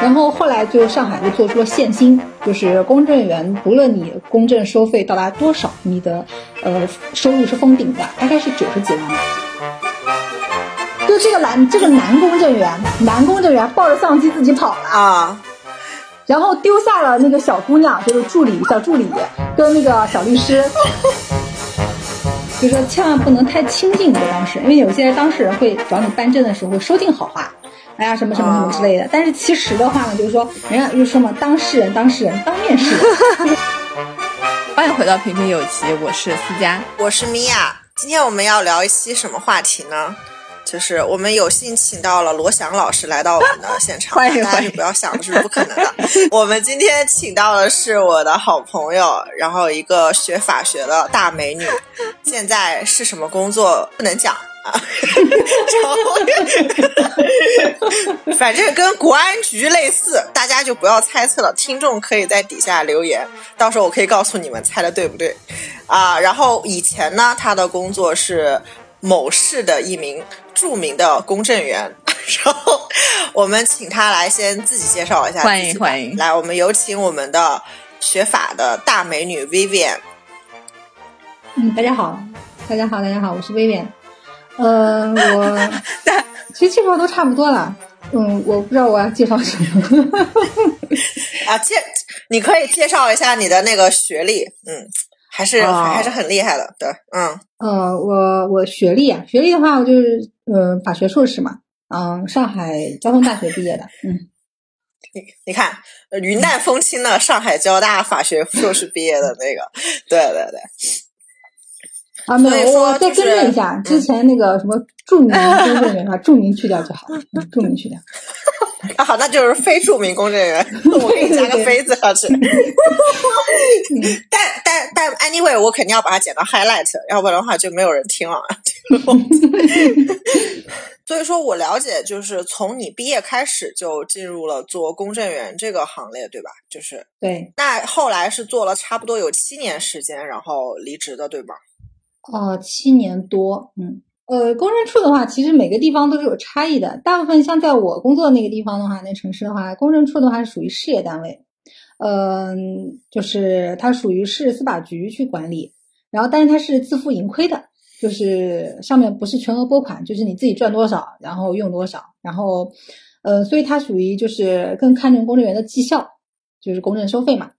然后后来就上海就做出了限薪，就是公证员，不论你公证收费到达多少，你的呃收入是封顶的，大概是九十几万吧。就这个男这个男公证员，男公证员抱着相机自己跑了，啊，然后丢下了那个小姑娘，就是助理小助理跟那个小律师，就是说千万不能太亲近你的当事人，因为有些当事人会找你办证的时候会说尽好话。哎呀，什么什么什么之类的，但是其实的话呢，就是说，人家就说嘛，当事人，当事人，当面试人。欢迎回到平平有奇，我是思佳。我是米娅。今天我们要聊一期什么话题呢？就是我们有幸请到了罗翔老师来到我们的现场，欢迎大家就不要想这是不可能的。我们今天请到的是我的好朋友，然后一个学法学的大美女，现在是什么工作不能讲啊，反正跟国安局类似，大家就不要猜测了。听众可以在底下留言，到时候我可以告诉你们猜的对不对啊。然后以前呢，他的工作是某市的一名著名的公证员。然后我们请他来先自己介绍一下欢迎欢迎来，我们有请我们的学法的大美女 Vivian。嗯，大家好，大家好，大家好，我是薇薇。呃，我 其实介绍都差不多了。嗯，我不知道我要介绍什么。啊，介你可以介绍一下你的那个学历，嗯，还是、哦还是很厉害的，对，嗯，呃，我我学历啊，学历的话，我就是呃法学硕士嘛，嗯、上海交通大学毕业的，嗯，你你看，呃云淡风轻的上海交大法学硕士毕业的那个，对对对，啊，没有，我再就是更正一下，之前那个什么著名工作人员啊，著名去掉就好著名去掉。啊，好，那就是非著名公证员，我给你加个非字上去。但但但 anyway，我肯定要把它剪到 highlight，要不然的话就没有人听了。所以说我了解，就是从你毕业开始就进入了做公证员这个行列，对吧？就是对，那后来是做了差不多有七年时间，然后离职的，对吧？哦，七年多，嗯，呃，公证处的话，其实每个地方都是有差异的。大部分像在我工作的那个地方的话，那城市的话，公证处的话是属于事业单位，嗯、就是它属于市司法局去管理，然后但是它是自负盈亏的，就是上面不是全额拨款，就是你自己赚多少，然后用多少，然后，呃，所以它属于就是更看重公证员的绩效，就是公证收费嘛。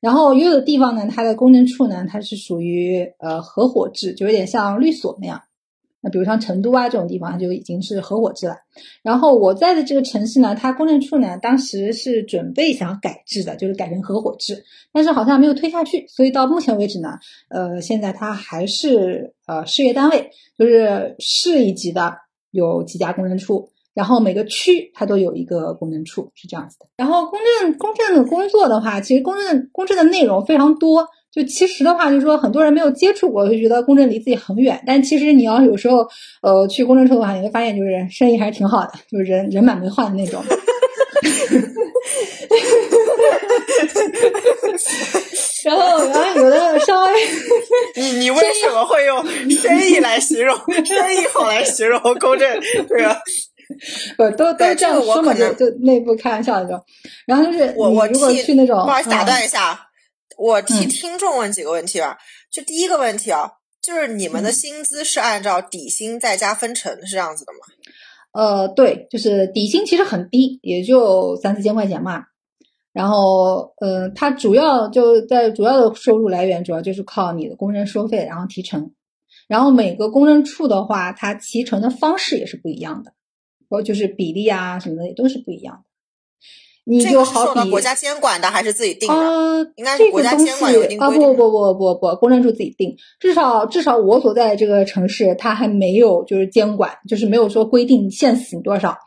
然后有的地方呢，它的公证处呢，它是属于呃合伙制，就有点像律所那样。那比如像成都啊这种地方，它就已经是合伙制了。然后我在的这个城市呢，它公证处呢，当时是准备想改制的，就是改成合伙制，但是好像没有推下去，所以到目前为止呢，呃，现在它还是呃事业单位，就是市一级的有几家公证处，然后每个区它都有一个公证处，是这样子的。然后公证公证的工作的话，其实公证公证的内容非常多。就其实的话，就是说很多人没有接触过，就觉得公证离自己很远。但其实你要有时候呃去公证处的话，你会发现就是生意还是挺好的，就是人人满为患的那种。然后，然后有的稍微 你你为什么会用生意来形容生意好来形容公证？对吧？不都都对这样我说嘛，就可能就内部开玩笑那种。然后就是我我如果去那种，不好意思打嗯断一下，我替嗯听众问几个问题吧。就第一个问题啊，就是你们的嗯薪资是按照底薪再加分成是这样子的吗？呃，对，就是底薪其实很低，也就三四千块钱嘛。然后，呃，它主要就在主要的收入来源，主要就是靠你的公证收费，然后提成。然后每个公证处的话，它提成的方式也是不一样的，包括就是比例啊什么的也都是不一样的。你就好比受到国家监管的还是自己定的？呃，应该是国家这个东监管有一定西啊，不不不不不，公证处自己定。至少至少我所在的这个城市，它还没有就是监管，就是没有说规定限死你多少。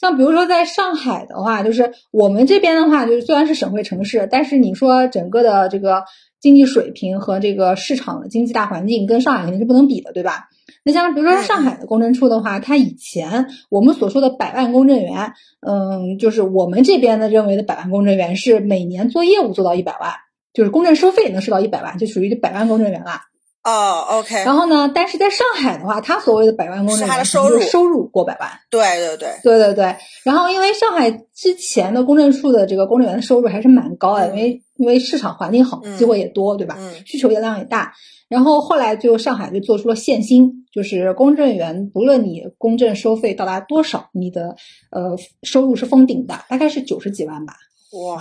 像比如说在上海的话，就是我们这边的话，就是虽然是省会城市，但是你说整个的这个经济水平和这个市场的经济大环境跟上海肯定是不能比的，对吧？那像比如说上海的公证处的话，它以前我们所说的百万公证员，嗯，就是我们这边的认为的百万公证员是每年做业务做到一百万，就是公证收费能收到一百万，就属于百万公证员了。哦，OK，然后呢，但是在上海的话，他所谓的百万公证是他的收入收入过百万。对对对，对对对，然后因为上海之前的公证处的这个公证员的收入还是蛮高的，嗯因为因为市场环境好，嗯机会也多，对吧？嗯需求也量也大。然后后来就上海就做出了限薪，就是公证员不论你公证收费到达多少，你的呃收入是封顶的，大概是九十几万吧。哇，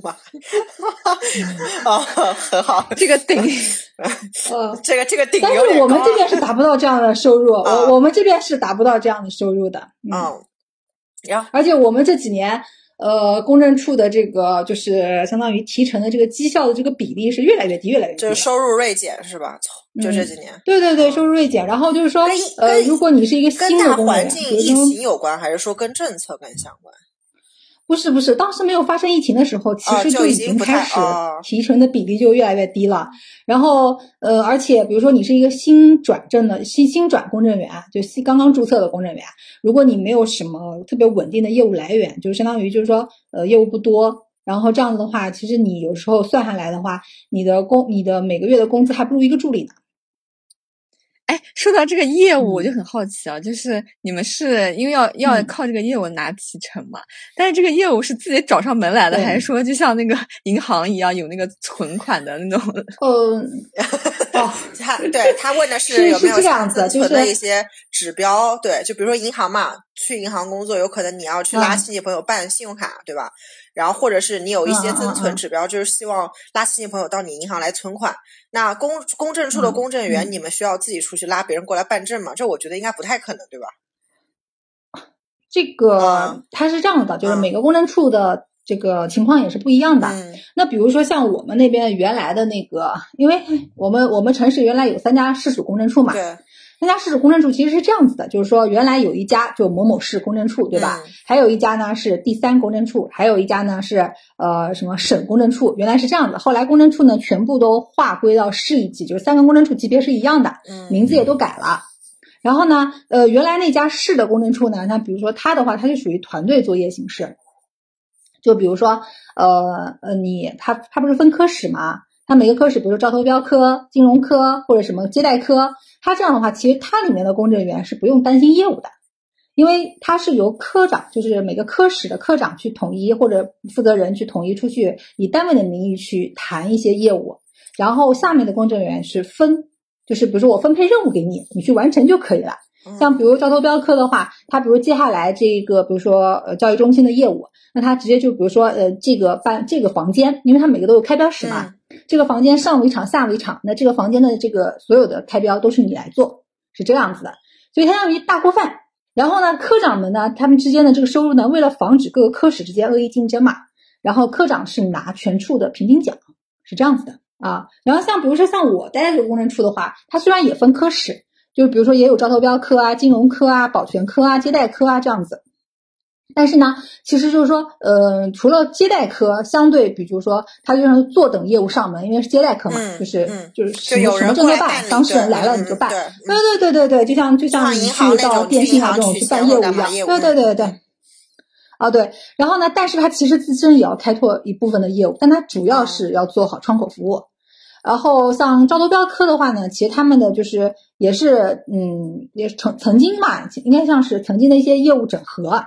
妈！哦，很好，这个顶呃，这个这个顶但是我们这边是达不到这样的收入，啊我我们这边是达不到这样的收入的。嗯嗯，然后而且我们这几年，呃，公证处的这个就是相当于提成的这个绩效的这个比例是越来越低，越来越低。就是收入锐减是吧？就这几年，对对对，收入锐减。然后就是说，呃，如果你是一个新的公证员，环境疫情有关，还是说跟政策更相关？不是不是，当时没有发生疫情的时候，其啊实就已经开始提成的比例就越来越低了。然后呃，而且比如说你是一个新转正的新新转公证员，就新刚刚注册的公证员，如果你没有什么特别稳定的业务来源，就相当于就是说呃业务不多。然后这样子的话，其实你有时候算下来的话，你的工你的每个月的工资还不如一个助理呢。哎，说到这个业务，我就嗯很好奇啊，就是你们是因为要要嗯靠这个业务拿提成嘛？但是这个业务是自己找上门来的，还是说就像那个 银行一样有那个存款的那种？嗯，哦，他对他问的是有没有是这样子存的一些指标，对，就比如说银行嘛，去银行工作，有可能你要去拉嗯亲戚朋友办信用卡，对吧？然后或者是你有一些增存指标，就是希望拉亲戚朋友到你银行来存款。那公公证处的嗯公证员，嗯你们需要自己出去拉别人过来办证吗？这我觉得应该不太可能，对吧？这个嗯它是这样的，就是嗯每个公证处的这个情况也是不一样的。嗯那比如说像我们那边原来的那个，因为我们我们城市原来有三家市属公证处嘛，对，三家市属公证处其实是这样子的，就是说原来有一家就某某市公证处，对吧？嗯还有一家呢是第三公证处，还有一家呢是呃什么省公证处，原来是这样子。后来公证处呢全部都划归到市一级，就是三个公证处级别是一样的，嗯名字也都改了。然后呢，呃，原来那家市的公证处呢，那比如说他的话，他就属于团队作业形式。就比如说，呃呃，你他他不是分科室吗？他每个科室，比如说招投标科、金融科或者什么接待科，他这样的话，其实它里面的公证员是不用担心业务的，因为它是由科长，就是每个科室的科长去统一或者负责人去统一出去，以单位的名义去谈一些业务，然后下面的公证员是分，就是比如说我分配任务给你，你去完成就可以了。嗯像比如招投标科的话，他比如接下来这个，比如说呃教育中心的业务，那他直接就比如说呃这个办这个房间，因为他每个都有开标室嘛，这个房间上围场下围场，那这个房间的这个所有的开标都是你来做，是这样子的，所以它相当于大锅饭。然后呢，科长们呢，他们之间的这个收入呢，为了防止各个科室之间恶意竞争嘛，然后科长是拿全处的平均奖，是这样子的啊。然后像比如说像我待的这个公证处的话，它虽然也分科室，就是比如说也有招投标科啊、金融科啊、保全科啊、接待科啊这样子。但是呢，其实就是说，呃，除了接待科，相对比如说，他就是坐等业务上门，因为是接待科嘛，嗯就是、嗯就是就什么什么证都办，当事人来了嗯你就办。对对对对对对，就像就像像你去到电信啊这种去办业务一样，对对对对嗯。啊对，然后呢，但是他其实自身也要开拓一部分的业务，但他主要是要做好窗口服务。然后像招投标科的话呢，其实他们的就是也是嗯，也曾曾经嘛，应该像是曾经的一些业务整合，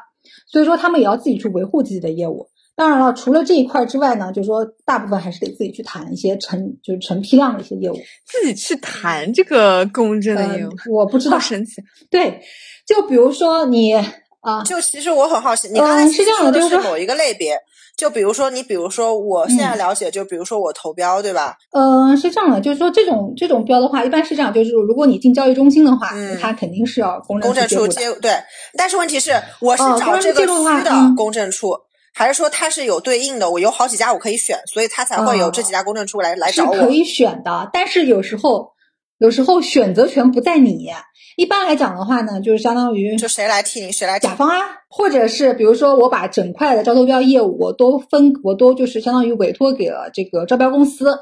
所以说他们也要自己去维护自己的业务。当然了，除了这一块之外呢，就是说大部分还是得自己去谈一些成就是成批量的一些业务。自己去谈这个公证的呃业务，，我不知道，神奇。对，就比如说你啊，就其实我很好奇，你刚才嗯是这样的就是某一个类别，就比如说你，比如说我现在嗯了解，就比如说我投标，对吧？嗯，是这样的，就是说这种这种标的话，一般是这样，就是如果你进交易中心的话，嗯它肯定是要公证公证处处接对，但是问题是，我是找这个区的嗯公证处，还是说它是有对应的？我有好几家我可以选，所以它才会有这几家公证处来来找我。是可以选的，但是有时候有时候选择权不在你。一般来讲的话呢，就是相当于就谁来替你，谁来甲方啊，或者是比如说我把整块的招投标业务我都分，我都就是相当于委托给了这个招标公司，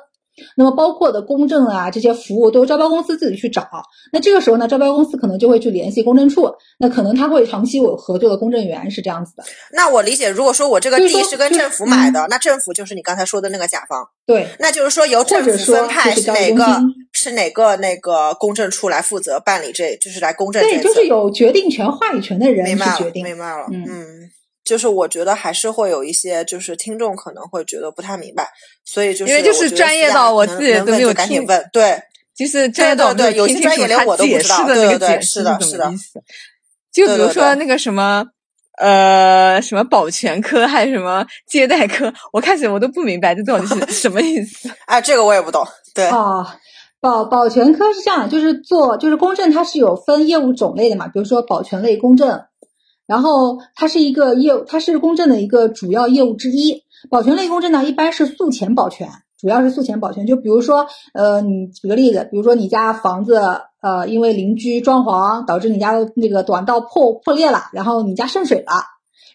那么包括的公证啊这些服务都是招标公司自己去找。那这个时候呢，招标公司可能就会去联系公证处，那可能他会长期有合作的公证员是这样子的。那我理解，如果说我这个地是跟政府买的，那政府就是你刚才说的那个甲方，对，那就是说由政府分派是哪个是哪个那个公证处来负责办理这，就是来公证这对，就是有决定权、话语权的人明白了，去决定。明白了，嗯嗯，就是我觉得还是会有一些，就是听众可能会觉得不太明白，所以就是因为就是专业到我自己都没有听就赶紧问，对，就是专业到对对对有些专业连我都不知道释的那个对对对解释是的是的。就比如说那个什么。呃，什么保全科还是什么接待科？我开始我都不明白这到底是什么意思。哎，这个我也不懂，对，哦，保保全科是这样，就是做就是公证，它是有分业务种类的嘛，比如说保全类公证，然后它是一个业务，它是公证的一个主要业务之一。保全类公证呢，一般是诉前保全，主要是诉前保全。就比如说，呃，你举个例子，比如说你家房子，呃，因为邻居装潢导致你家的那个管道破破裂了，然后你家渗水了。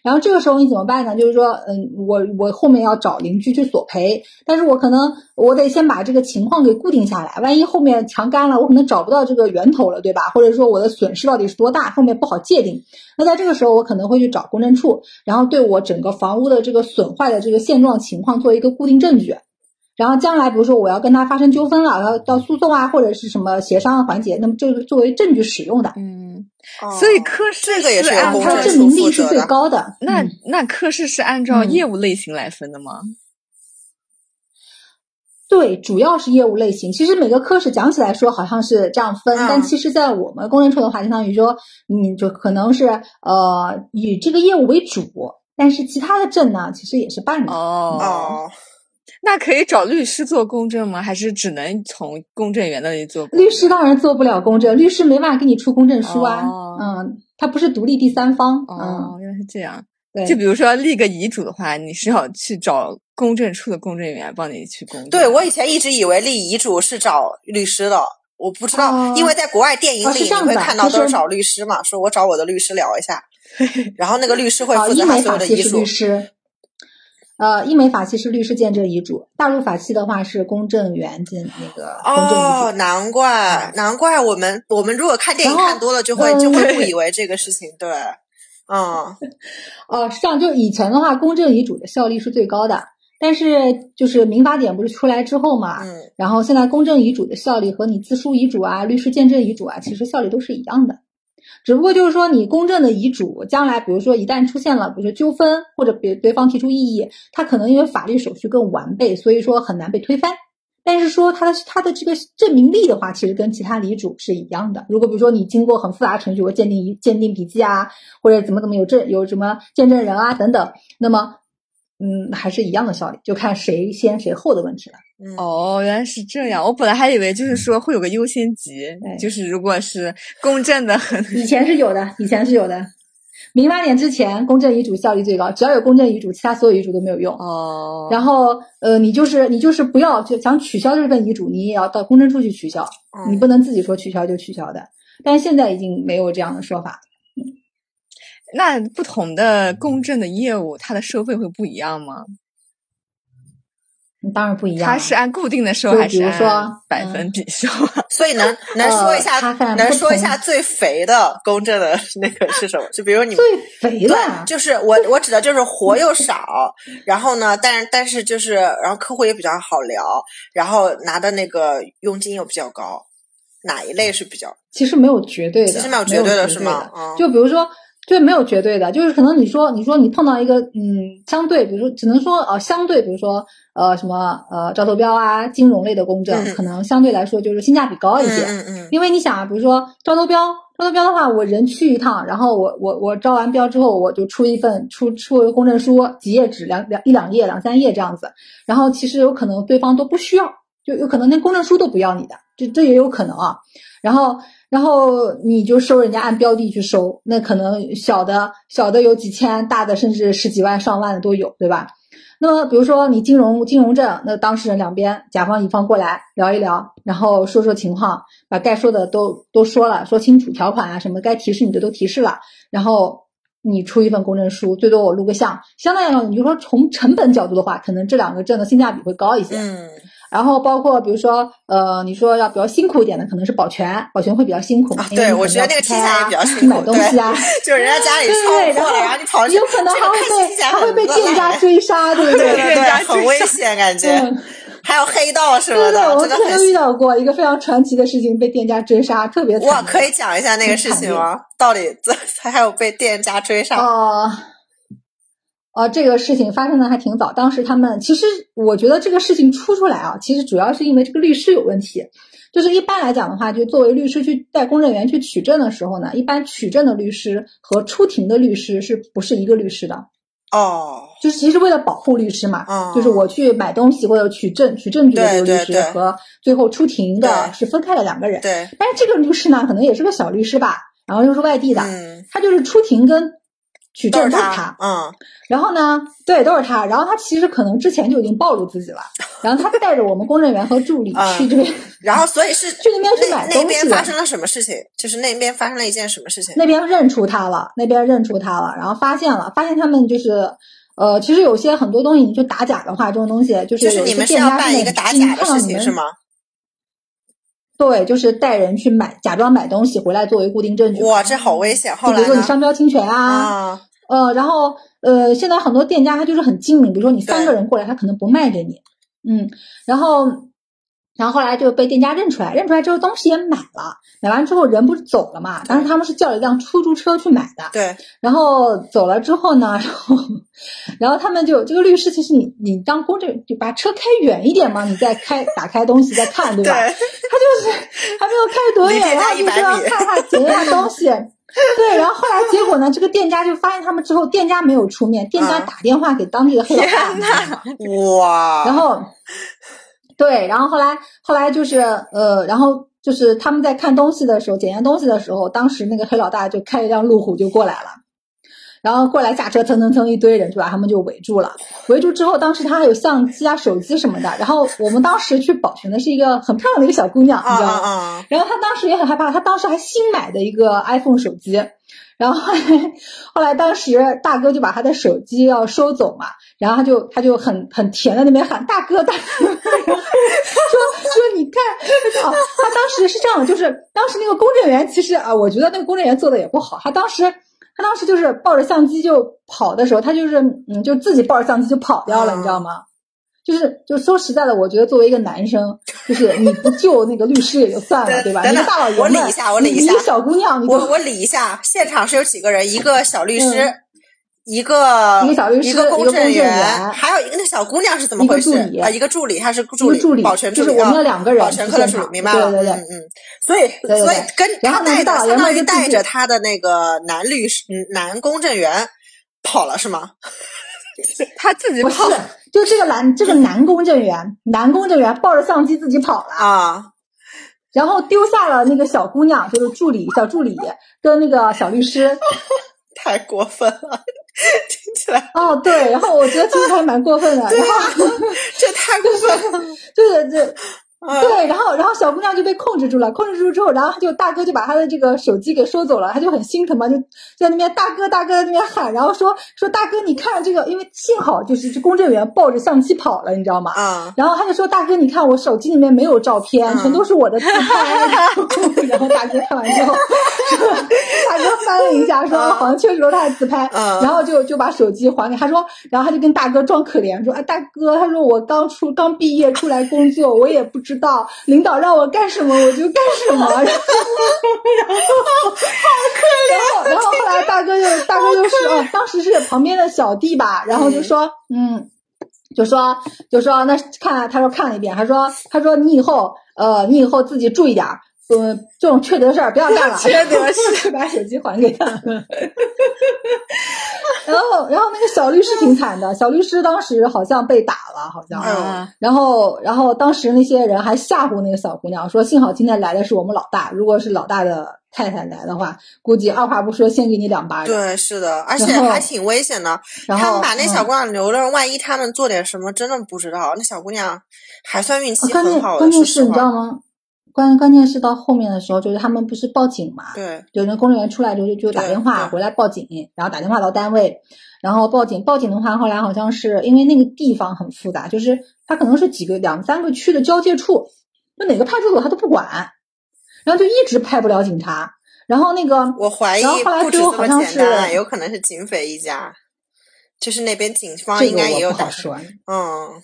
然后这个时候你怎么办呢？就是说，嗯，我我后面要找邻居去索赔，但是我可能我得先把这个情况给固定下来，万一后面墙干了，我可能找不到这个源头了，对吧？或者说我的损失到底是多大，后面不好界定。那在这个时候，我可能会去找公证处，然后对我整个房屋的这个损坏的这个现状情况做一个固定证据。然后将来，比如说我要跟他发生纠纷了，要到诉讼啊，或者是什么协商的环节，那么这个作为证据使用的。嗯，哦所以科室这个也是有按公它的证明力是最高的。那嗯那科室是按照嗯业务类型来分的吗？对，主要是业务类型。其实每个科室讲起来说好像是这样分，嗯但其实，在我们公证处的话，相当于说，你就可能是呃以这个业务为主，但是其他的证呢，其实也是办的。哦，哦，那可以找律师做公证吗？还是只能从公证员那里做？律师当然做不了公证，律师没办法给你出公证书啊。哦嗯，他不是独立第三方。哦，原来是这样。嗯，对。就比如说立个遗嘱的话，你是要去找公证处的公证员帮你去公证。对我以前一直以为立遗嘱是找律师的，我不知道，哦因为在国外电影里你会看到都是找律师嘛，说我找我的律师聊一下，然后那个律师会啊，负责他所有的遗嘱呃，英美法系是律师见证遗嘱，大陆法系的话是公证员见那个公证遗哦，嘱。难怪，难怪我们我们如果看电影看多了，就会嗯就会误以为这个事情，对，嗯，哦，是这样，就以前的话，公证遗嘱的效力是最高的，但是就是民法典不是出来之后嘛，嗯然后现在公证遗嘱的效力和你自书遗嘱啊、律师见证遗嘱啊，其实效力都是一样的。只不过就是说，你公证的遗嘱，将来比如说一旦出现了，比如说纠纷或者别对方提出异议，他可能因为法律手续更完备，所以说很难被推翻。但是说他的他的这个证明力的话，其实跟其他遗嘱是一样的。如果比如说你经过很复杂程序，我鉴定遗鉴定笔记啊，或者怎么怎么有证有什么见证人啊等等，那么嗯还是一样的效力，就看谁先谁后的问题了。嗯，哦，原来是这样。我本来还以为就是说会有个优先级，对就是如果是公证的很，以前是有的，以前是有的。民法典之前，公证遗嘱效力最高，只要有公证遗嘱，其他所有遗嘱都没有用。哦，然后，呃，你就是你就是不要就想取消这份遗嘱，你也要到公证处去取消，嗯你不能自己说取消就取消的。但是现在已经没有这样的说法。那不同的公证的业务，它的收费会不一样吗？当然不一样了。它是按固定的收就还是说按百分比收啊？所以能 能说一下，呃能说一下最肥的公证的那个是什么？就比如你们最肥的，就是我我指的就是活又少，然后呢，但是但是就是然后客户也比较好聊，然后拿的那个佣金又比较高，哪一类是比较？其实没有绝对的，其实没有绝对的是吗嗯就比如说，对，没有绝对的，就是可能你说你说你碰到一个嗯，相对，比如说只能说呃相对，比如说呃什么呃招投标啊，金融类的公证，嗯可能相对来说就是性价比高一些。嗯嗯因为你想啊，比如说招投标，招投标的话，我人去一趟，然后我我我招完标之后，我就出一份出出一个公证书，几页纸，两两一两页、两三页这样子，然后其实有可能对方都不需要，就有可能连公证书都不要你的，这这也有可能啊。然后然后你就收人家按标的去收，那可能小的小的有几千，大的甚至十几万、上万的都有，对吧？那么比如说你金融金融证，那当事人两边甲方乙方过来聊一聊，然后说说情况，把该说的都都说了，说清楚条款啊什么该提示你的都提示了，然后你出一份公证书，最多我录个像，相当于你就说从成本角度的话，可能这两个证的性价比会高一些。嗯然后包括比如说，呃，你说要比较辛苦一点的，可能是保全，保全会比较辛苦。啊对，我觉得那个听起来也比较辛苦。买东西啊，就是人家家里超过了，然后你跑去，有可能还会被还会被店家追杀，对不对？对对，很危险感觉。还有黑道什么的，对对，我真的遇到过一个非常传奇的事情，被店家追杀，特别惨。哇，可以讲一下那个事情吗？到底这 还有被店家追杀？哦。啊，这个事情发生的还挺早。当时他们其实，我觉得这个事情出出来啊，其实主要是因为这个律师有问题。就是一般来讲的话，就作为律师去带公证员去取证的时候呢，一般取证的律师和出庭的律师是不是一个律师的？哦，就是其实为了保护律师嘛，就是我去买东西或者取证取证据的这个律师和最后出庭的是分开了两个人。对，但是这个律师呢，可能也是个小律师吧，然后又是外地的，他就是出庭跟。取证都是他，嗯，然后呢，对，都是他。然后他其实可能之前就已经暴露自己了。然后他带着我们公证员和助理去这边，然后所以是 去那边去买东西。那边发生了什么事情？就是那边发生了一件什么事情？那边认出他了，那边认出他了，然后发现了，发现他们就是，呃，其实有些很多东西，你去打假的话，这种东西就是就是你们是要办一个打假的事情是吗？对，就是带人去买，假装买东西回来作为固定证据。哇，这好危险！后来比如说你商标侵权啊，呃，然后呃，现在很多店家他就是很精明，比如说你三个人过来，他可能不卖给你，嗯，然后。然后后来就被店家认出来，认出来之后东西也买了，买完之后人不是走了嘛？当时他们是叫了一辆出租车去买的。对。然后走了之后呢，然后，然后他们就这个律师，其实你你当公证就把车开远一点嘛，你再开打开东西再看，对吧？对。他就是还没有开多远，然后就是要看看检验东西。对。然后后来结果呢，这个店家就发现他们之后，店家没有出面，店家打电话给当地的黑老大。哇。然后。对，然后后来后来就是呃，然后就是他们在看东西的时候，检验东西的时候，当时那个黑老大就开一辆路虎就过来了，然后过来下车，蹭蹭蹭一堆人就把他们就围住了。围住之后，当时他还有相机啊、手机什么的。然后我们当时去保全的是一个很漂亮的一个小姑娘，你知道吗？然后她当时也很害怕，她当时还新买的一个 iPhone 手机。然后后来，后来当时大哥就把他的手机要收走嘛，然后他就他就很很甜的那边喊大哥大哥，说说你看，他当时是这样的，就是当时那个公证员其实啊，我觉得那个公证员做的也不好，他当时他当时就是抱着相机就跑的时候，他就是嗯，就自己抱着相机就跑掉了，你知道吗？就是就说实在的，我觉得作为一个男生，就是你不救那个律师也就算了，对吧？你个大老爷们，我理一下，我理一下。一个小姑娘，我我理一下。现场是有几个人？一个小律师，一个一个小律师，一个公证员，还有一个那小姑娘是怎么回事？啊，一个助理，他是助理，保全助理，就是我们两个人，保全科的助理，明白了？对对对，嗯嗯。所以所以跟他带着相当于带着他的那个男律师、男公证员跑了是吗？他自己跑。就这个男，这个男公证员，男公证员抱着相机自己跑了啊，然后丢下了那个小姑娘，就是助理小助理跟那个小律师，太过分了，听起来哦对，然后我觉得其实还蛮过分的，然后这太过分了，对 对。对，然后然后小姑娘就被控制住了，控制住之后，然后就大哥就把她的这个手机给收走了，她就很心疼嘛，就在那边大哥大哥在那边喊，然后说说大哥你看这个，因为幸好就是这公证员抱着相机跑了，你知道吗？啊，然后他就说大哥你看我手机里面没有照片，全都是我的自拍，然后大哥看完之后，大哥翻了一下，说好像确实是他的自拍，然后就就把手机还给他说，然后他就跟大哥装可怜说，啊大哥，他说我刚出刚毕业出来工作，我也不知。道领导让我干什么我就干什么，然后好可怜。然后然后后来大哥就大哥就说，当时是旁边的小弟吧，然后就说，嗯，就说就说那看他说看了一遍，他说他说你以后呃你以后自己注意点儿。呃，这种缺德事儿不要干了，缺德事，把手机还给他。然后，然后那个小律师挺惨的，小律师当时好像被打了，好像。然后，然后当时那些人还吓唬那个小姑娘，说幸好今天来的是我们老大，如果是老大的太太来的话，估计二话不说先给你两巴掌。对，是的，而且还挺危险的。然后他们把那小姑娘留着，万一他们做点什么，真的不知道。那小姑娘还算运气很好关键是，你知道吗？关关键是到后面的时候，就是他们不是报警嘛，对，就那工作人员出来之后就就打电话回来报警，然后打电话到单位，然后报警报警的话，后来好像是因为那个地方很复杂，就是它可能是几个两三个区的交界处，就哪个派出所他都不管，然后就一直派不了警察，然后那个我怀疑然后后来最后好像，是有可能是警匪一家，就是那边警方这应该也有打说，嗯，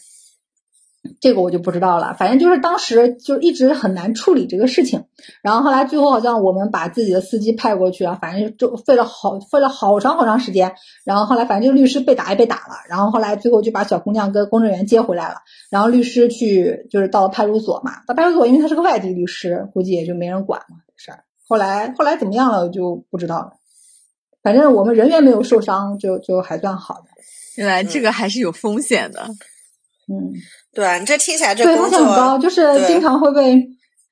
这个我就不知道了，反正就是当时就一直很难处理这个事情，然后后来最后好像我们把自己的司机派过去啊，反正就费了好费了好长好长时间，然后后来反正这个律师被打也被打了，然后后来最后就把小姑娘跟公证员接回来了，然后律师去就是到了派出所嘛，到派出所因为他是个外地律师，估计也就没人管嘛这事儿。后来后来怎么样了就不知道了，反正我们人员没有受伤，就就还算好的，原来这个还是有风险的。嗯。对你这听起来这风险很高，就是经常会被，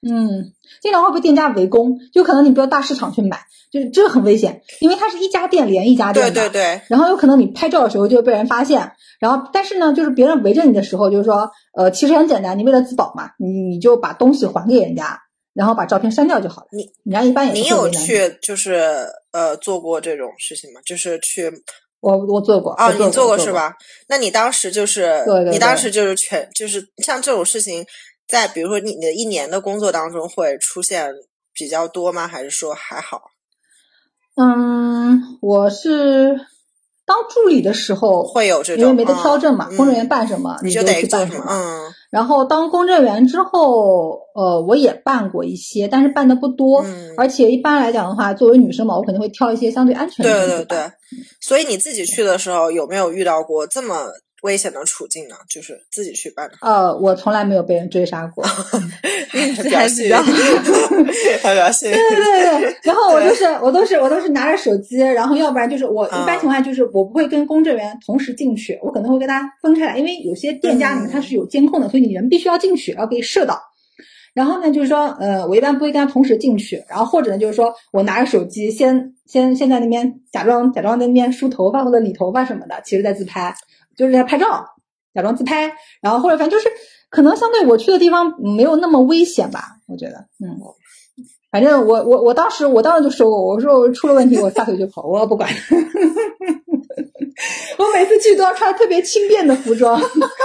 嗯，经常会被店家围攻，就可能你不要大市场去买，就是这个很危险，因为它是一家店连一家店的，对对对，然后有可能你拍照的时候就会被人发现，然后但是呢，就是别人围着你的时候，就是说，呃，其实很简单，你为了自保嘛，你你就把东西还给人家，然后把照片删掉就好了。你人家一般也你有去就是呃做过这种事情吗？就是去我我做过，哦，你做过是？吧？那你当时就是对对对你当时就是全就是像这种事情，在比如说你的一年的工作当中会出现比较多吗？还是说还好？嗯，我是当助理的时候会有这种因为没得挑证嘛，嗯公证员办什么你就就得做什么？去办什么。嗯然后当公证员之后，呃，我也办过一些，但是办的不多。嗯，而且一般来讲的话，作为女生嘛，我肯定会挑一些相对安全的对对。对。所以你自己去的时候有没有遇到过这么危险的处境呢？就是自己去办的，呃，我从来没有被人追杀过。运气表现还比较好。还表现 对对对，然后我就是我都是我都是拿着手机，然后要不然就是我一般嗯情况下就是我不会跟公证员同时进去，我可能会跟他分开来，因为有些店家里面嗯它是有监控的，所以你人必须要进去，要给摄到。然后呢，就是说，呃，我一般不会跟他同时进去，然后或者呢，就是说我拿着手机先先先在那边假装假装在那边梳头发或者理头发什么的，其实在自拍，就是在拍照，假装自拍，然后或者反正就是可能相对我去的地方没有那么危险吧，我觉得，嗯。反正我我我当时我当时就说过，我说我出了问题我撒腿就跑，我不管。我每次去都要穿特别轻便的服装，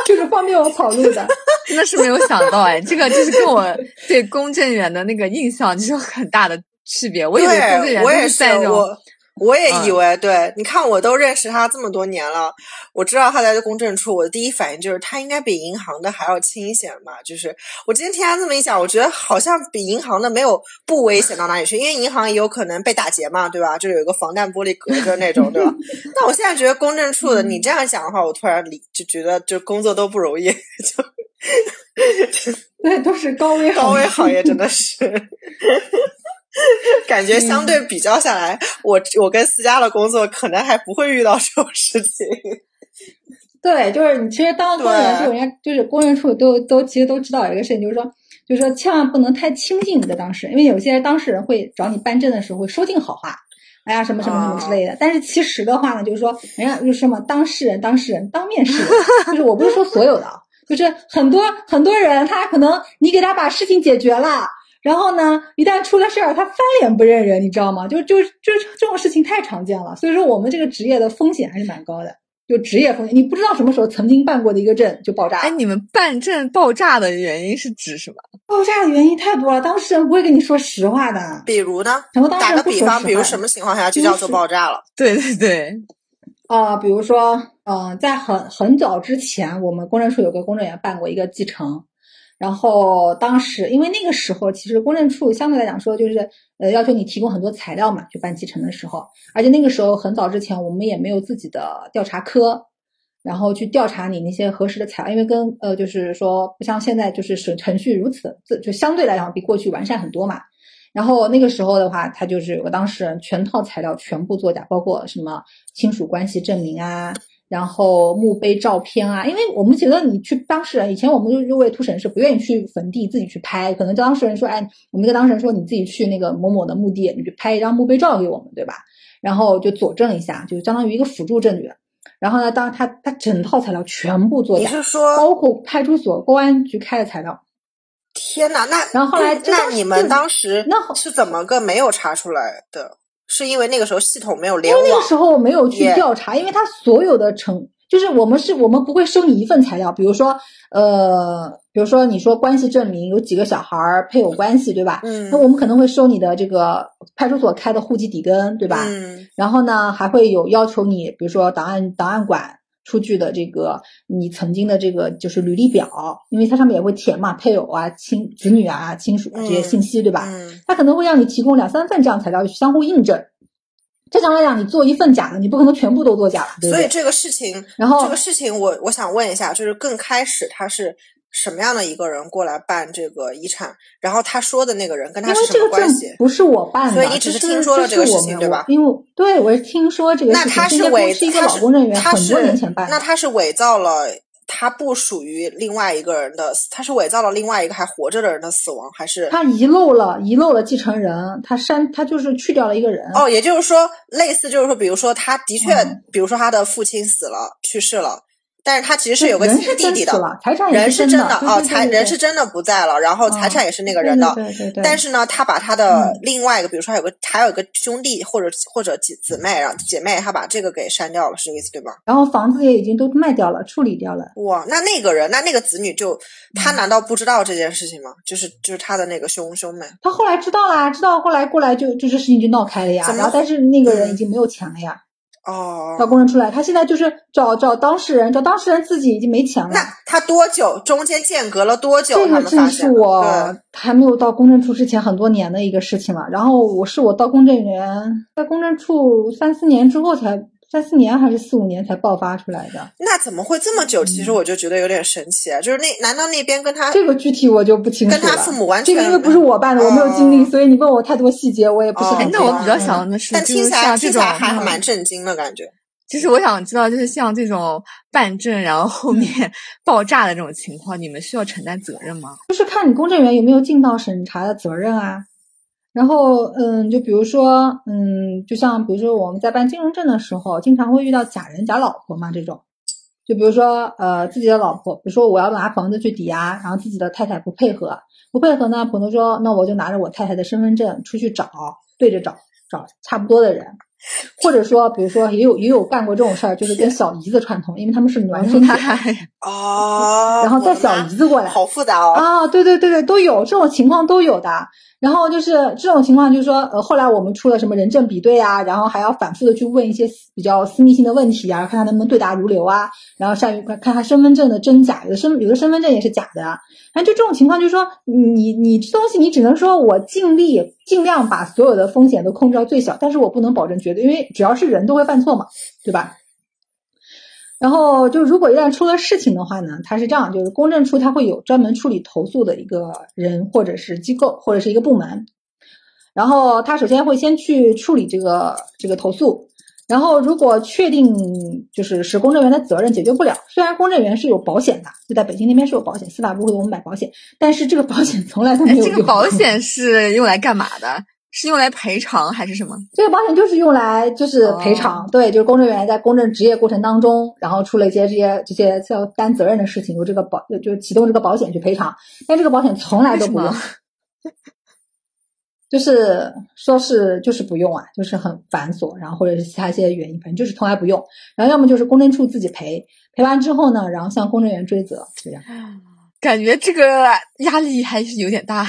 就是方便我跑路的。真的是没有想到哎，这个就是跟我对公证员的那个印象就是有很大的区别。我以为公证对，员就我也是在那种我我也以嗯为，对，你看我都认识他这么多年了，我知道他在公证处，我的第一反应就是他应该比银行的还要清闲嘛？就是我今天听他这么一讲，我觉得好像比银行的没有不危险到哪里去，因为银行也有可能被打劫嘛，对吧？就是有一个防弹玻璃隔着那种，对吧？但我现在觉得公证处的，你这样讲的话，我突然理就觉得就工作都不容易，就那，都是高危高危行行业真的是。感觉相对比较下来，我我跟私家的工作可能还不会遇到这种事情。对，就是你其实当公证员的时候，人家就是公证处都都其实都知道有一个事情，就是说，就是说千万不能太亲近你的当事人，因为有些当事人会找你办证的时候会说尽好话，哎呀什么什么什么之类的。但是其实的话呢，就是说人家就是什么当事人当事人当面是人，就是我不是说所有的啊，就是很多很多人他可能你给他把事情解决了。然后呢，一旦出了事儿，他翻脸不认人，你知道吗？就就就这种事情太常见了，所以说我们这个职业的风险还是蛮高的。就职业风险，你不知道什么时候曾经办过的一个证就爆炸了。哎，你们办证爆炸的原因是指什么？爆炸的原因太多了，当事人不会跟你说实话的。比如呢？很多当事打人不说个比方，比如什么情况下就叫做爆炸了？对对对，啊、比如说，嗯、在很很早之前，我们公证处有个公证员办过一个继承，然后当时因为那个时候，其实公证处相对来讲说就是呃要求你提供很多材料嘛，就办继承的时候，而且那个时候很早之前，我们也没有自己的调查科，然后去调查你那些核实的材料，因为跟呃就是说不像现在就是审程序如此，就相对来讲比过去完善很多嘛。然后那个时候的话，他就是我当事人全套材料全部作假，包括什么亲属关系证明啊，然后墓碑照片啊。因为我们觉得你去当事人，以前我们就就为图省事不愿意去坟地自己去拍，可能当事人说，哎，我们跟当事人说你自己去那个某某的墓地，你去拍一张墓碑照给我们，对吧？然后就佐证一下，就相当于一个辅助证据。然后呢，当他他整套材料全部作假，你是说包括派出所、公安局开的材料。天哪，那然后后来嗯那你们当时那是怎么个没有查出来的？是因为那个时候系统没有联因为那个时？候我没有去调查，因为他所有的成就是我们是我们不会收你一份材料，比如说呃，比如说你说关系证明有几个小孩儿配偶关系，对吧？嗯那我们可能会收你的这个派出所开的户籍底根，对吧？嗯然后呢，还会有要求你，比如说档案档案馆出具的这个你曾经的这个就是履历表，因为它上面也会填嘛，配偶啊、亲子女啊、亲属啊这些信息，对吧？嗯它可能会让你提供两三份这样材料去相互印证。正常来讲，你做一份假的，你不可能全部都做假吧，对对？所以这个事情，然后这个事情我我想问一下，就是更开始他是什么样的一个人过来办这个遗产？然后他说的那个人跟他是什因为这个证么关系？不是我办的，所以你只是听说了这个事情对吧因为对我是听说这个那事情，那他是伪，是一个老公证员，他很多年前办的。那他是伪造了。他不属于另外一个人的，他是伪造了另外一个还活着的人的死亡，还是他遗漏了遗漏了继承人，他删他就是去掉了一个人。哦，也就是说，类似就是说，比如说他的确，嗯比如说他的父亲死了去世了，但是他其实是有个亲弟弟的，财产也人是真的哦，财人是真的不在了，然后财产也是那个人的，对对对对。但是呢，他把他的嗯另外一个，比如说还有个还有一个兄弟或者或者姐姊妹，然后姐妹，他把这个给删掉了，是这个意思对吗？然后房子也已经都卖掉了，处理掉了。哇，那那个人，那那个子女就嗯他难道不知道这件事情吗？就是就是他的那个兄兄妹，他后来知道啦，知道后来过来就就这事情就闹开了呀。怎么然后但是那个人嗯已经没有钱了呀，哦，找工人出来，他现在就是找找当事人，找当事人自己已经没钱了。那他多久中间间隔了多久？这个他们发真是我还没有到公证处之前很多年的一个事情了。然后我是我到公证员，在公证处三四年之后才三四年还是四五年才爆发出来的。那怎么会这么久？其实我就觉得有点神奇啊！就是那难道那边跟他嗯这个具体我就不清楚了。跟他父母完全这个因为不是我办的，我没有经历，哦所以你问我太多细节，我也不。哎那我比较嗯想的是，但听起来这种听起来还嗯蛮震惊的感觉。其实我想知道，就是像这种办证然后后面 爆炸的这种情况，你们需要承担责任吗？就是看你公证员有没有尽到审查的责任啊。然后，嗯，就比如说，嗯，就像比如说我们在办金融证的时候，经常会遇到假人、假老婆嘛这种。就比如说，呃，自己的老婆，比如说我要拿房子去抵押，然后自己的太太不配合，不配合呢，普通说，那我就拿着我太太的身份证出去找，对着找，找差不多的人。或者说，比如说也有也有干过这种事儿，就是跟小姨子串通，因为他们是孪生子，哦，然后带小姨子过来，好复杂哦。啊，对对对对，都有这种情况都有的。然后就是这种情况，就是说，呃，后来我们出了什么人证比对啊，然后还要反复的去问一些比较私密性的问题啊，看他能不能对答如流啊，然后善于看看他身份证的真假，有的身有的身份证也是假的啊。反正就这种情况，就是说，你你这东西你只能说我尽力尽量把所有的风险都控制到最小，但是我不能保证绝对，因为只要是人都会犯错嘛，对吧？然后就如果一旦出了事情的话呢，它是这样，就是公证处它会有专门处理投诉的一个人或者是机构或者是一个部门，然后他首先会先去处理这个这个投诉，然后如果确定就是是公证员的责任解决不了，虽然公证员是有保险的，就在北京那边是有保险，司法部会给我们买保险，但是这个保险从来都没哎，有用。这个保险是用来干嘛的？是用来赔偿还是什么？这个保险就是用来就是赔偿，对，就是公证员在公证职业过程当中，然后出了一些这些这些要担责任的事情，由这个保就启动这个保险去赔偿，但这个保险从来都不用 就是说是就是不用啊，就是很繁琐，然后或者是其他一些原因，反正就是从来不用，然后要么就是公证处自己赔，赔完之后呢，然后向公证员追责，这样。感觉这个压力还是有点大。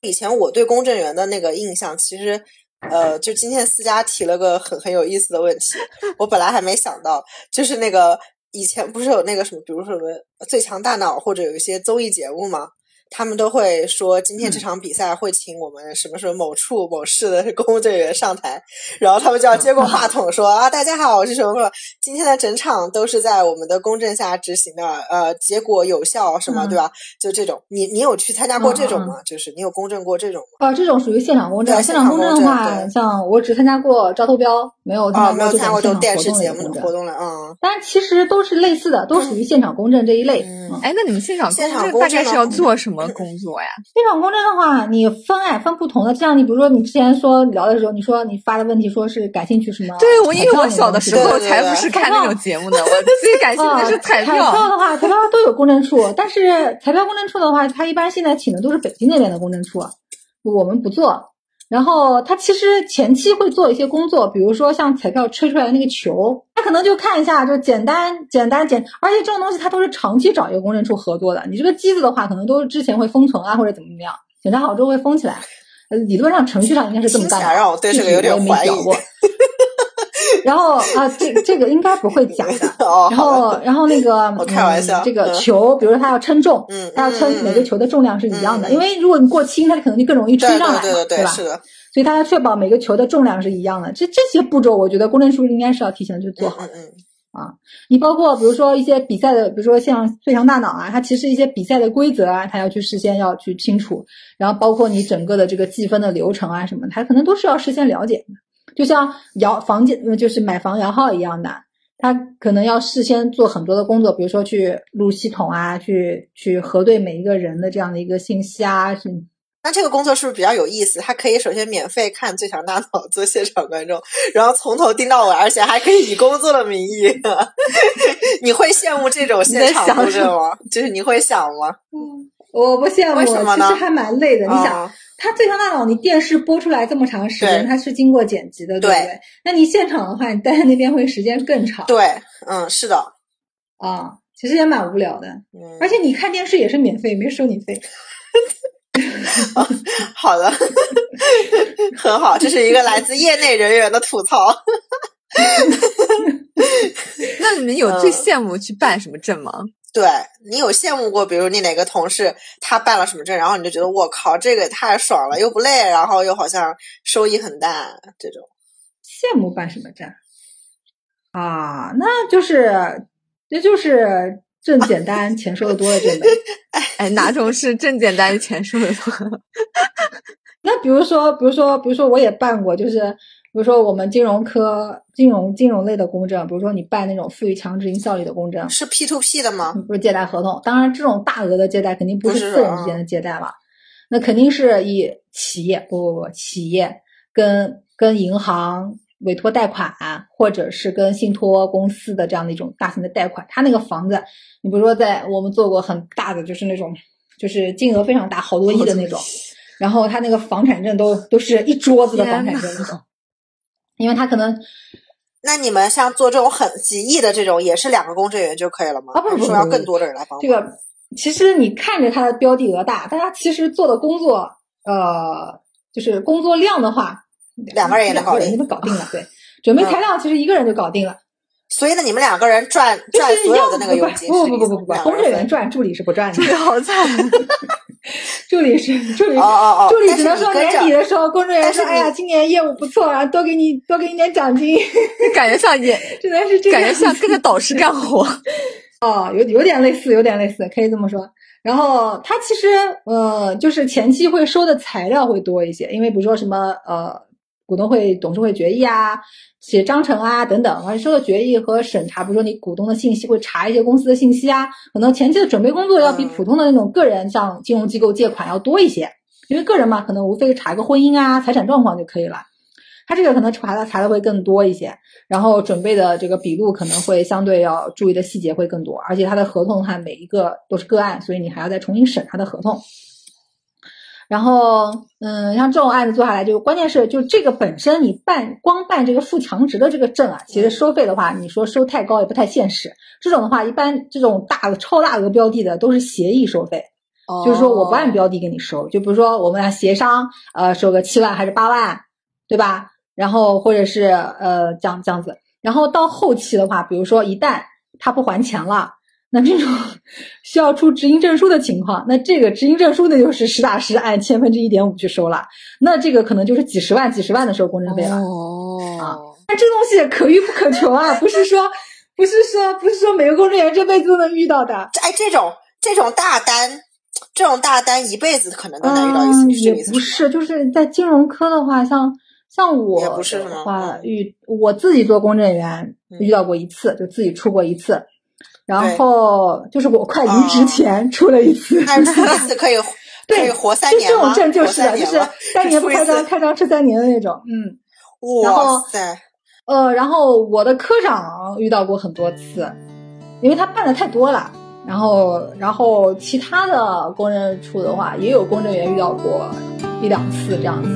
以前我对公证员的那个印象，其实，呃，就今天思佳提了个很很有意思的问题，我本来还没想到，就是那个以前不是有那个什么，比如说什么最强大脑或者有一些综艺节目吗？他们都会说今天这场比赛会请我们什么什么某处某市的公证员上台，然后他们就要接过话筒说啊，大家好，我是什么什么，今天的整场都是在我们的公证下执行的，呃，结果有效什么，嗯对吧？就这种，你你有去参加过这种吗？就是你有公证过这种吗？啊，这种属于现场公证。现场公证的话，像我只参加过招投标，没有哦，参加过没有参加过这种电视节目的活动了，啊。但是其实都是类似的，都属于现场公证这一类。嗯嗯哎，那你们现场现场大概是要做什么工作呀？现场公证的话，你分哎分不同的，像你比如说你之前说聊的时候，你说你发的问题说是感兴趣什么？对，我因为我小的时候才不是看那种节目的，我最感兴趣的是啊彩票。彩票的话，彩票都有公证处，但是彩票公证处的话，它一般现在请的都是北京那边的公证处，我们不做。然后他其实前期会做一些工作，比如说像彩票吹出来的那个球，他可能就看一下，就简单简单简，而且这种东西他都是长期找一个公证处合作的。你这个机子的话，可能都是之前会封存啊，或者怎么怎么样，检查好之后会封起来。呃，理论上程序上应该是这么干的。让我对这个有点怀疑。然后啊，这这个应该不会假的。哦，然后，然后那个，我开玩笑嗯这个嗯球，比如说它要称重，嗯它要称每个球的重量是一样的，因为如果你过轻，它可能就更容易吹上来嘛，对对对，吧？是的，所以它要确保每个球的重量是一样的。这这些步骤，我觉得公证处应该是要提前去做好的。嗯嗯你包括比如说一些比赛的，比如说像最强大脑啊，它其实一些比赛的规则啊，它要去事先要去清楚，然后包括你整个的这个计分的流程啊什么，它可能都是要事先了解的。就像摇房间，呃就是买房摇号一样的，他可能要事先做很多的工作，比如说去录系统啊，去去核对每一个人的这样的一个信息啊，是那这个工作是不是比较有意思？他可以首先免费看《最强大脑》做现场观众，然后从头盯到尾，而且还可以以工作的名义。你会羡慕这种现场工作吗？就是你会想吗？我不羡慕，为什么呢其实还蛮累的。你想，啊它最强大脑，你电视播出来这么长时间，对它是经过剪辑的，对不对对？那你现场的话，你待在那边会时间更长对，嗯，是的，啊，其实也蛮无聊的。嗯，而且你看电视也是免费，没收你费。好的，很好，这是一个来自业内人员的吐槽。那你们有最嗯羡慕去办什么证吗？对你有羡慕过，比如你哪个同事他办了什么证，然后你就觉得我靠，这个也太爽了，又不累，然后又好像收益很大，这种。羡慕办什么证啊？那就是，这就是证简单，钱收的多的证呗。哎，哪种是证简单钱收的多？那比如说，比如说，比如说，我也办过，就是比如说我们金融科、金融金融类的公证，比如说你办那种赋予强制营效力的公证，是 P to P 的吗？不是借贷合同。当然，这种大额的借贷肯定不是私人之间的借贷了，那肯定是以企业不不不企业跟跟银行委托贷款，或者是跟信托公司的这样的一种大型的贷款。他那个房子，你比如说在我们做过很大的，就是那种就是金额非常大，好多亿的那种。然后他那个房产证都都是一桌子的房产证那种，因为他可能那你们像做这种很几亿的这种，也是两个公证员就可以了吗？啊不是不不不说要更多的人来帮忙？这个其实你看着它的标的额大，但他其实做的工作，呃，就是工作量的话，两个人也能搞定两个人就搞定了。对，准备材料其实一个人就搞定了，所以呢，你们两个人赚赚所有的那个佣金不是不不不不不，公证员赚，助理是不赚的这，个好惨。助理是助理哦哦哦，助理只能说年底的时候，工作人员说：“但是你哎呀，今年业务不错，然后多给你多给你点奖金。感觉像也”真的是这样感觉像跟着导师干活。哦，有有点类似，有点类似，可以这么说。然后他其实呃，就是前期会收的材料会多一些，因为比如说什么呃，股东会、董事会决议啊、写章程啊等等，而且收到决议和审查，比如说你股东的信息会查一些公司的信息啊，可能前期的准备工作要比嗯普通的那种个人向金融机构借款要多一些，因为个人嘛，可能无非查个婚姻啊、财产状况就可以了。他这个可能查的查的会更多一些，然后准备的这个笔录可能会相对要注意的细节会更多，而且他的合同的话每一个都是个案，所以你还要再重新审他的合同。然后，嗯，像这种案子做下来，就关键是就这个本身你办光办这个富强值的这个证啊，其实收费的话，你说收太高也不太现实。这种的话，一般这种大的超大额标的的都是协议收费，就是说我不按标的给你收，就比如说我们俩协商，呃，收个七万还是八万，对吧？然后或者是呃这样这样子，然后到后期的话，比如说一旦他不还钱了，那这种 需要出执行证书的情况，那这个执行证书那就是实打实按千分之一点五去收了，那这个可能就是几十万几十万的收公证费了。哦，那这东西可遇不可求啊，不是说不是说不是说每个公证员这辈子都能遇到的。哎，这种这种大单，这种大单一辈子可能都能遇到一次，也？不是，就是在金融科的话，像像我的话嗯遇我自己做公证员嗯遇到过一次，就自己出过一次，然后就是我快离职前出了一次。但是出一次可以 可对活三就年就？这种证就是的，就是三年不开张，开张吃三年的那种。嗯，然哇后塞，呃，然后我的科长遇到过很多次，因为他办的太多了。然后，然后其他的公证处的话，也有公证员遇到过一两次这样子。